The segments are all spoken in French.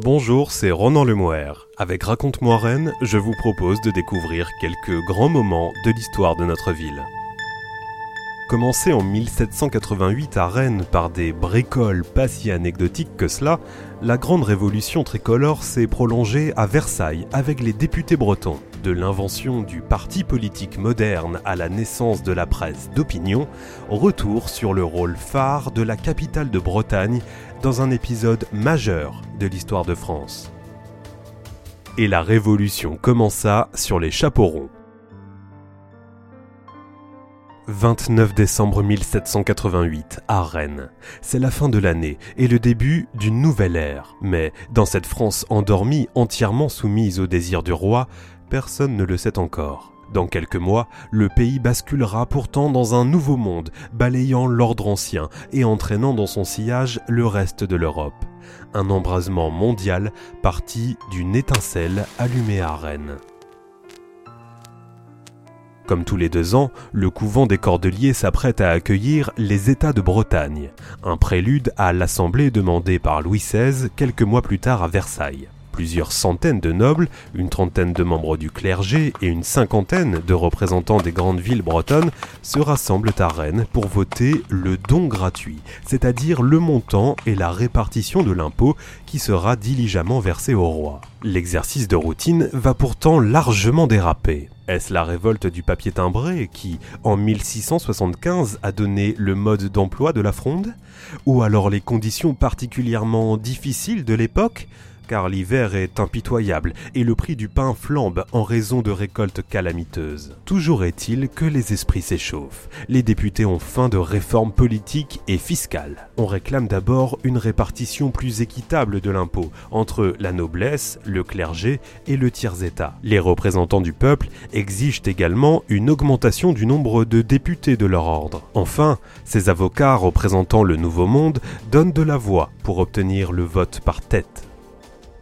Bonjour, c'est Ronan Lemouer. Avec Raconte-moi Rennes, je vous propose de découvrir quelques grands moments de l'histoire de notre ville. Commencé en 1788 à Rennes par des bricoles pas si anecdotiques que cela, la grande révolution tricolore s'est prolongée à Versailles avec les députés bretons. De l'invention du parti politique moderne à la naissance de la presse d'opinion, retour sur le rôle phare de la capitale de Bretagne dans un épisode majeur de l'histoire de France. Et la révolution commença sur les chapeaux ronds. 29 décembre 1788, à Rennes. C'est la fin de l'année et le début d'une nouvelle ère. Mais dans cette France endormie, entièrement soumise aux désirs du roi, personne ne le sait encore. Dans quelques mois, le pays basculera pourtant dans un nouveau monde, balayant l'ordre ancien et entraînant dans son sillage le reste de l'Europe. Un embrasement mondial parti d'une étincelle allumée à Rennes. Comme tous les deux ans, le couvent des Cordeliers s'apprête à accueillir les États de Bretagne, un prélude à l'Assemblée demandée par Louis XVI quelques mois plus tard à Versailles. Plusieurs centaines de nobles, une trentaine de membres du clergé et une cinquantaine de représentants des grandes villes bretonnes se rassemblent à Rennes pour voter le don gratuit, c'est-à-dire le montant et la répartition de l'impôt qui sera diligemment versé au roi. L'exercice de routine va pourtant largement déraper. Est-ce la révolte du papier timbré qui, en 1675, a donné le mode d'emploi de la fronde? Ou alors les conditions particulièrement difficiles de l'époque? Car l'hiver est impitoyable et le prix du pain flambe en raison de récoltes calamiteuses. Toujours est-il que les esprits s'échauffent. Les députés ont faim de réformes politiques et fiscales. On réclame d'abord une répartition plus équitable de l'impôt entre la noblesse, le clergé et le tiers-état. Les représentants du peuple exigent également une augmentation du nombre de députés de leur ordre. Enfin, ces avocats représentant le Nouveau Monde donnent de la voix pour obtenir le vote par tête.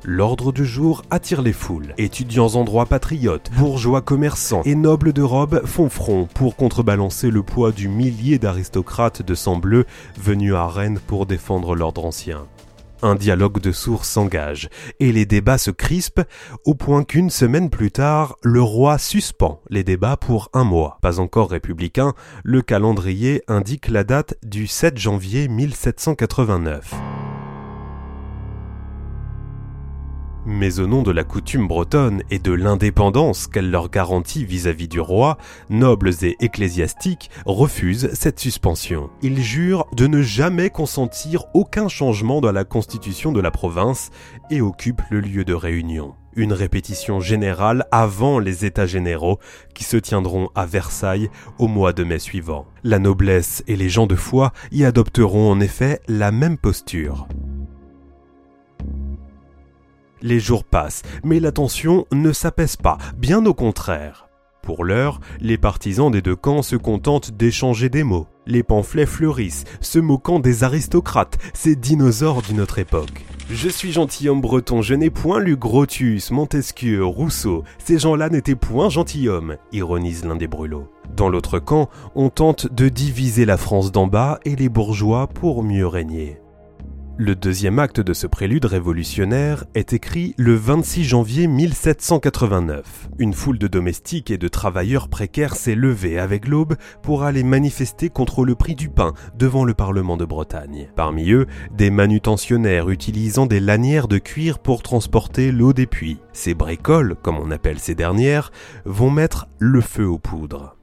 L'ordre du jour attire les foules. Étudiants en droit patriotes, bourgeois commerçants et nobles de robe font front pour contrebalancer le poids du millier d'aristocrates de sang bleu venus à Rennes pour défendre l'ordre ancien. Un dialogue de sourds s'engage, et les débats se crispent, au point qu'une semaine plus tard, le roi suspend les débats pour un mois. Pas encore républicain, le calendrier indique la date du 7 janvier 1789. Mais au nom de la coutume bretonne et de l'indépendance qu'elle leur garantit vis-à-vis du roi, nobles et ecclésiastiques refusent cette suspension. Ils jurent de ne jamais consentir aucun changement dans la constitution de la province et occupent le lieu de réunion. Une répétition générale avant les États généraux qui se tiendront à Versailles au mois de mai suivant. La noblesse et les gens de foi y adopteront en effet la même posture. Les jours passent, mais la tension ne s'apaise pas, bien au contraire. Pour l'heure, les partisans des deux camps se contentent d'échanger des mots. Les pamphlets fleurissent, se moquant des aristocrates, ces dinosaures d'une autre époque. Je suis gentilhomme breton, je n'ai point lu Grotius, Montesquieu, Rousseau. Ces gens-là n'étaient point gentilshommes, ironise l'un des brûlots. Dans l'autre camp, on tente de diviser la France d'en bas et les bourgeois pour mieux régner. Le deuxième acte de ce prélude révolutionnaire est écrit le 26 janvier 1789. Une foule de domestiques et de travailleurs précaires s'est levée avec l'aube pour aller manifester contre le prix du pain devant le Parlement de Bretagne. Parmi eux, des manutentionnaires utilisant des lanières de cuir pour transporter l'eau des puits. Ces bricoles, comme on appelle ces dernières, vont mettre le feu aux poudres.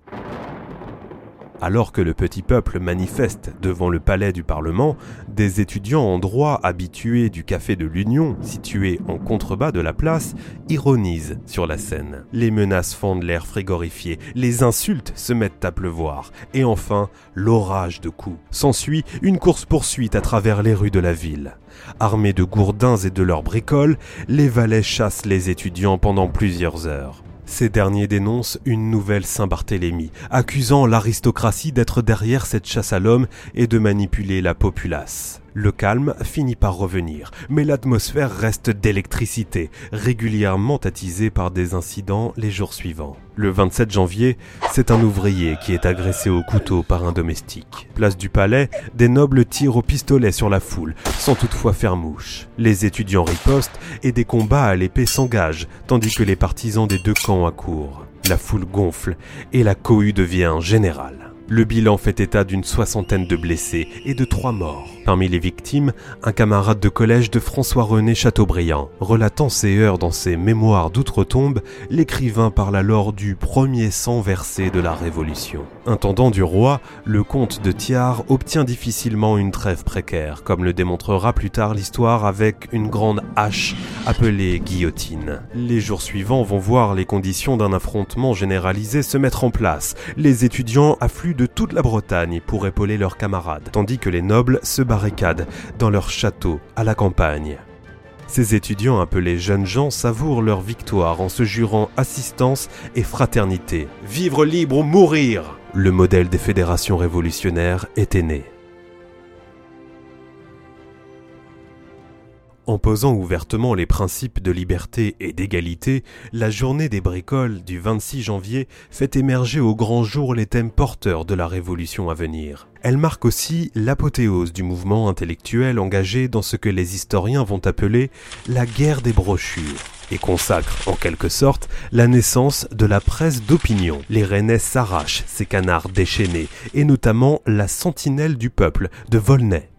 Alors que le petit peuple manifeste devant le palais du Parlement, des étudiants en droit habitués du café de l'Union, situé en contrebas de la place, ironisent sur la scène. Les menaces fondent l'air frigorifié, les insultes se mettent à pleuvoir, et enfin l'orage de coups. S'ensuit une course-poursuite à travers les rues de la ville. Armés de gourdins et de leurs bricoles, les valets chassent les étudiants pendant plusieurs heures. Ces derniers dénoncent une nouvelle Saint-Barthélemy, accusant l'aristocratie d'être derrière cette chasse à l'homme et de manipuler la populace. Le calme finit par revenir, mais l'atmosphère reste d'électricité, régulièrement attisée par des incidents les jours suivants. Le 27 janvier, c'est un ouvrier qui est agressé au couteau par un domestique. Place du palais, des nobles tirent au pistolet sur la foule, sans toutefois faire mouche. Les étudiants ripostent et des combats à l'épée s'engagent, tandis que les partisans des deux camps accourent. La foule gonfle et la cohue devient générale. Le bilan fait état d'une soixantaine de blessés et de trois morts. Parmi les victimes, un camarade de collège de François-René Chateaubriand. Relatant ses heures dans ses mémoires d'outre-tombe, l'écrivain parle alors du premier sang versé de la Révolution. Intendant du roi, le comte de Thiard obtient difficilement une trêve précaire, comme le démontrera plus tard l'histoire avec une grande hache appelée guillotine. Les jours suivants vont voir les conditions d'un affrontement généralisé se mettre en place. Les étudiants affluent de toute la Bretagne pour épauler leurs camarades, tandis que les nobles se barricadent dans leur château à la campagne. Ces étudiants appelés jeunes gens savourent leur victoire en se jurant assistance et fraternité. Vivre libre ou mourir Le modèle des fédérations révolutionnaires était né. En posant ouvertement les principes de liberté et d'égalité, la journée des bricoles du 26 janvier fait émerger au grand jour les thèmes porteurs de la révolution à venir. Elle marque aussi l'apothéose du mouvement intellectuel engagé dans ce que les historiens vont appeler la guerre des brochures et consacre en quelque sorte la naissance de la presse d'opinion. Les Rennais s'arrachent ces canards déchaînés et notamment la sentinelle du peuple de Volney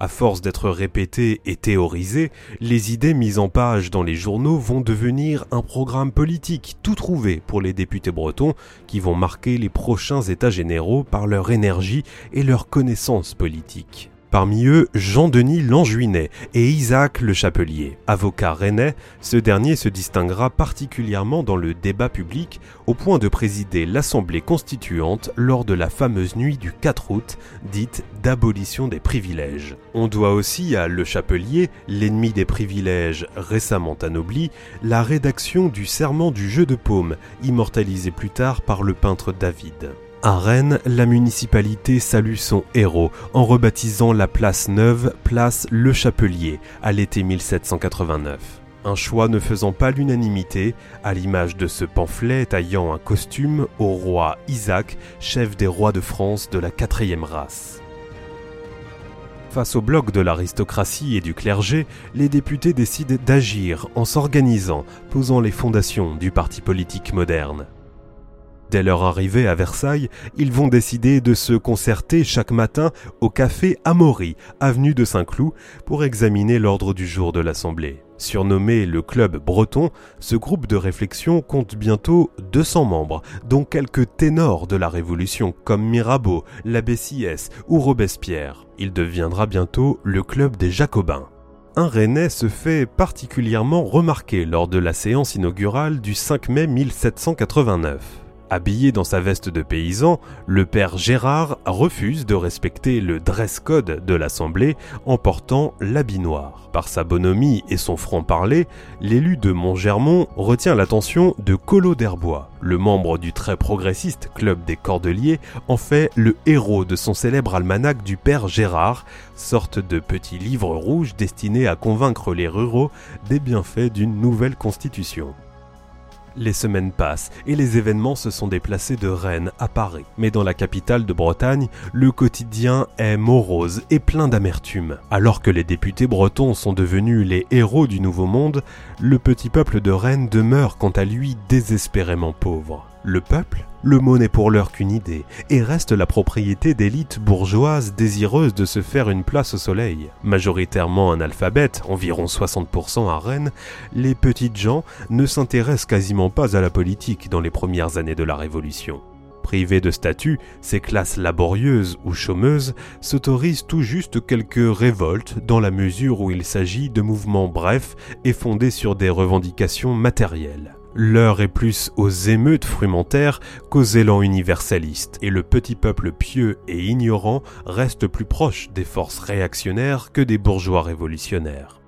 à force d'être répétées et théorisées, les idées mises en page dans les journaux vont devenir un programme politique tout trouvé pour les députés bretons qui vont marquer les prochains États généraux par leur énergie et leur connaissance politique. Parmi eux, Jean-Denis Lanjuinet et Isaac Le Chapelier. Avocat rennais, ce dernier se distinguera particulièrement dans le débat public au point de présider l'Assemblée constituante lors de la fameuse nuit du 4 août, dite d'abolition des privilèges. On doit aussi à Le Chapelier, l'ennemi des privilèges récemment anobli, la rédaction du Serment du jeu de paume, immortalisé plus tard par le peintre David. À Rennes, la municipalité salue son héros en rebaptisant la place neuve place Le Chapelier à l'été 1789. Un choix ne faisant pas l'unanimité, à l'image de ce pamphlet taillant un costume au roi Isaac, chef des rois de France de la quatrième race. Face au bloc de l'aristocratie et du clergé, les députés décident d'agir en s'organisant, posant les fondations du parti politique moderne. Dès leur arrivée à Versailles, ils vont décider de se concerter chaque matin au café Amaury, avenue de Saint-Cloud, pour examiner l'ordre du jour de l'Assemblée. Surnommé le Club Breton, ce groupe de réflexion compte bientôt 200 membres, dont quelques ténors de la Révolution comme Mirabeau, l'abbé Sieyès ou Robespierre. Il deviendra bientôt le Club des Jacobins un Rennais se fait particulièrement remarquer lors de la séance inaugurale du 5 mai 1789. Habillé dans sa veste de paysan, le père Gérard refuse de respecter le dress code de l'Assemblée en portant l'habit noir. Par sa bonhomie et son franc-parler, l'élu de Montgermont retient l'attention de Collot d'Herbois. Le membre du très progressiste Club des Cordeliers en fait le héros de son célèbre almanach du père Gérard, sorte de petit livre rouge destiné à convaincre les ruraux des bienfaits d'une nouvelle constitution. Les semaines passent et les événements se sont déplacés de Rennes à Paris. Mais dans la capitale de Bretagne, le quotidien est morose et plein d'amertume. Alors que les députés bretons sont devenus les héros du Nouveau Monde, le petit peuple de Rennes demeure quant à lui désespérément pauvre. Le peuple Le mot n'est pour l'heure qu'une idée, et reste la propriété d'élites bourgeoises désireuses de se faire une place au soleil. Majoritairement analphabètes, environ 60% à Rennes, les petites gens ne s'intéressent quasiment pas à la politique dans les premières années de la Révolution. Privées de statut, ces classes laborieuses ou chômeuses s'autorisent tout juste quelques révoltes dans la mesure où il s'agit de mouvements brefs et fondés sur des revendications matérielles. L'heure est plus aux émeutes frumentaires qu'aux élans universalistes, et le petit peuple pieux et ignorant reste plus proche des forces réactionnaires que des bourgeois révolutionnaires.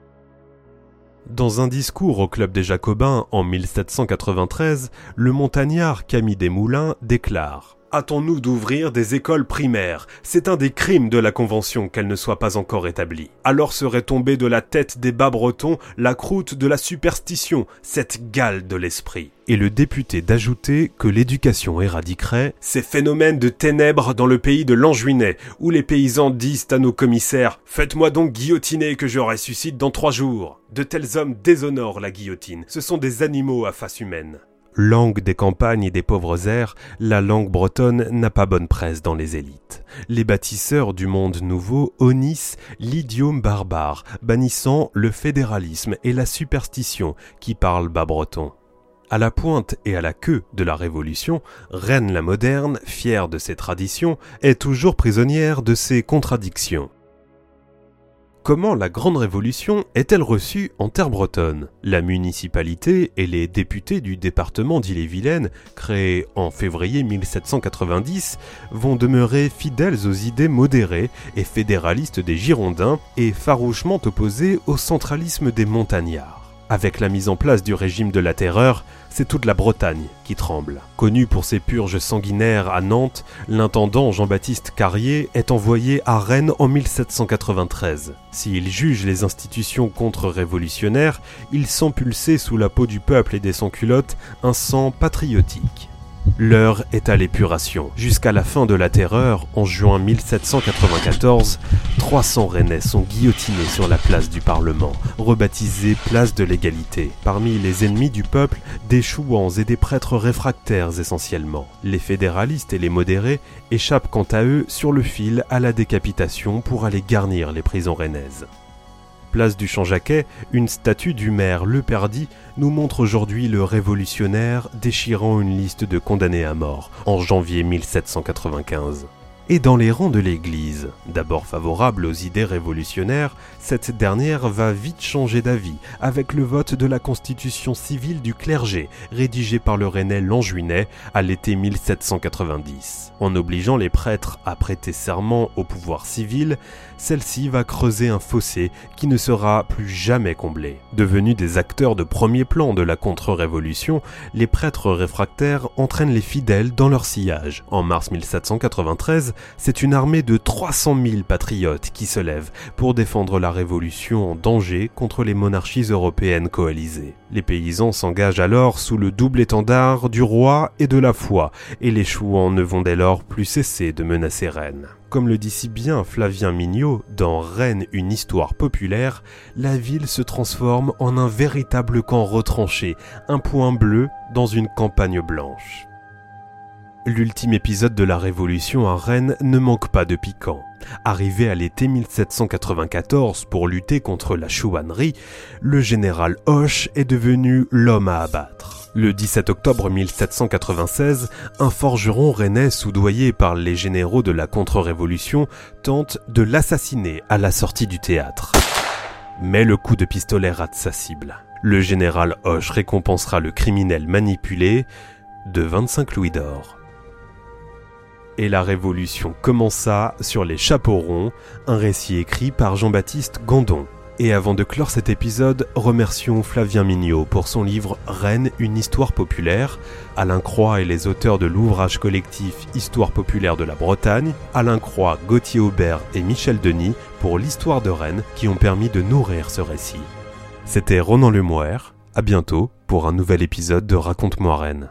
Dans un discours au Club des Jacobins en 1793, le montagnard Camille Desmoulins déclare hâtons-nous d'ouvrir des écoles primaires. C'est un des crimes de la Convention qu'elle ne soit pas encore établie. Alors serait tombée de la tête des bas bretons la croûte de la superstition, cette gale de l'esprit. Et le député d'ajouter que l'éducation éradiquerait ces phénomènes de ténèbres dans le pays de l'Anjouinet, où les paysans disent à nos commissaires Faites-moi donc guillotiner que je ressuscite dans trois jours. De tels hommes déshonorent la guillotine. Ce sont des animaux à face humaine. Langue des campagnes et des pauvres airs, la langue bretonne n'a pas bonne presse dans les élites. Les bâtisseurs du monde nouveau honnissent l'idiome barbare, bannissant le fédéralisme et la superstition qui parlent bas breton. À la pointe et à la queue de la Révolution, Rennes la moderne, fière de ses traditions, est toujours prisonnière de ses contradictions. Comment la Grande Révolution est-elle reçue en terre bretonne? La municipalité et les députés du département d'Ille-et-Vilaine, créés en février 1790, vont demeurer fidèles aux idées modérées et fédéralistes des Girondins et farouchement opposés au centralisme des montagnards. Avec la mise en place du régime de la terreur, c'est toute la Bretagne qui tremble. Connu pour ses purges sanguinaires à Nantes, l'intendant Jean-Baptiste Carrier est envoyé à Rennes en 1793. S'il juge les institutions contre-révolutionnaires, il sent pulser sous la peau du peuple et des sans-culottes un sang patriotique. L'heure est à l'épuration. Jusqu'à la fin de la terreur, en juin 1794, 300 Rennais sont guillotinés sur la place du Parlement, rebaptisée place de l'égalité. Parmi les ennemis du peuple, des chouans et des prêtres réfractaires essentiellement. Les fédéralistes et les modérés échappent quant à eux sur le fil à la décapitation pour aller garnir les prisons rennaises place du Champ-Jacquet, une statue du maire Le Perdy nous montre aujourd'hui le révolutionnaire déchirant une liste de condamnés à mort en janvier 1795 et dans les rangs de l'Église. D'abord favorable aux idées révolutionnaires, cette dernière va vite changer d'avis avec le vote de la constitution civile du clergé, rédigée par le Rennais Lanjuinet à l'été 1790. En obligeant les prêtres à prêter serment au pouvoir civil, celle-ci va creuser un fossé qui ne sera plus jamais comblé. Devenus des acteurs de premier plan de la contre-révolution, les prêtres réfractaires entraînent les fidèles dans leur sillage. En mars 1793, c'est une armée de 300 000 patriotes qui se lève pour défendre la révolution en danger contre les monarchies européennes coalisées. Les paysans s'engagent alors sous le double étendard du roi et de la foi, et les chouans ne vont dès lors plus cesser de menacer Rennes. Comme le dit si bien Flavien Mignot dans Rennes, une histoire populaire, la ville se transforme en un véritable camp retranché, un point bleu dans une campagne blanche. L'ultime épisode de la Révolution à Rennes ne manque pas de piquant. Arrivé à l'été 1794 pour lutter contre la chouannerie, le général Hoche est devenu l'homme à abattre. Le 17 octobre 1796, un forgeron rennais soudoyé par les généraux de la contre-révolution tente de l'assassiner à la sortie du théâtre. Mais le coup de pistolet rate sa cible. Le général Hoche récompensera le criminel manipulé de 25 louis d'or et la Révolution commença sur les chapeaux ronds, un récit écrit par Jean-Baptiste Gandon. Et avant de clore cet épisode, remercions Flavien Mignot pour son livre Rennes, une histoire populaire, Alain Croix et les auteurs de l'ouvrage collectif Histoire populaire de la Bretagne, Alain Croix, Gauthier Aubert et Michel Denis pour l'histoire de Rennes qui ont permis de nourrir ce récit. C'était Ronan Lemoire, à bientôt pour un nouvel épisode de Raconte-moi Rennes.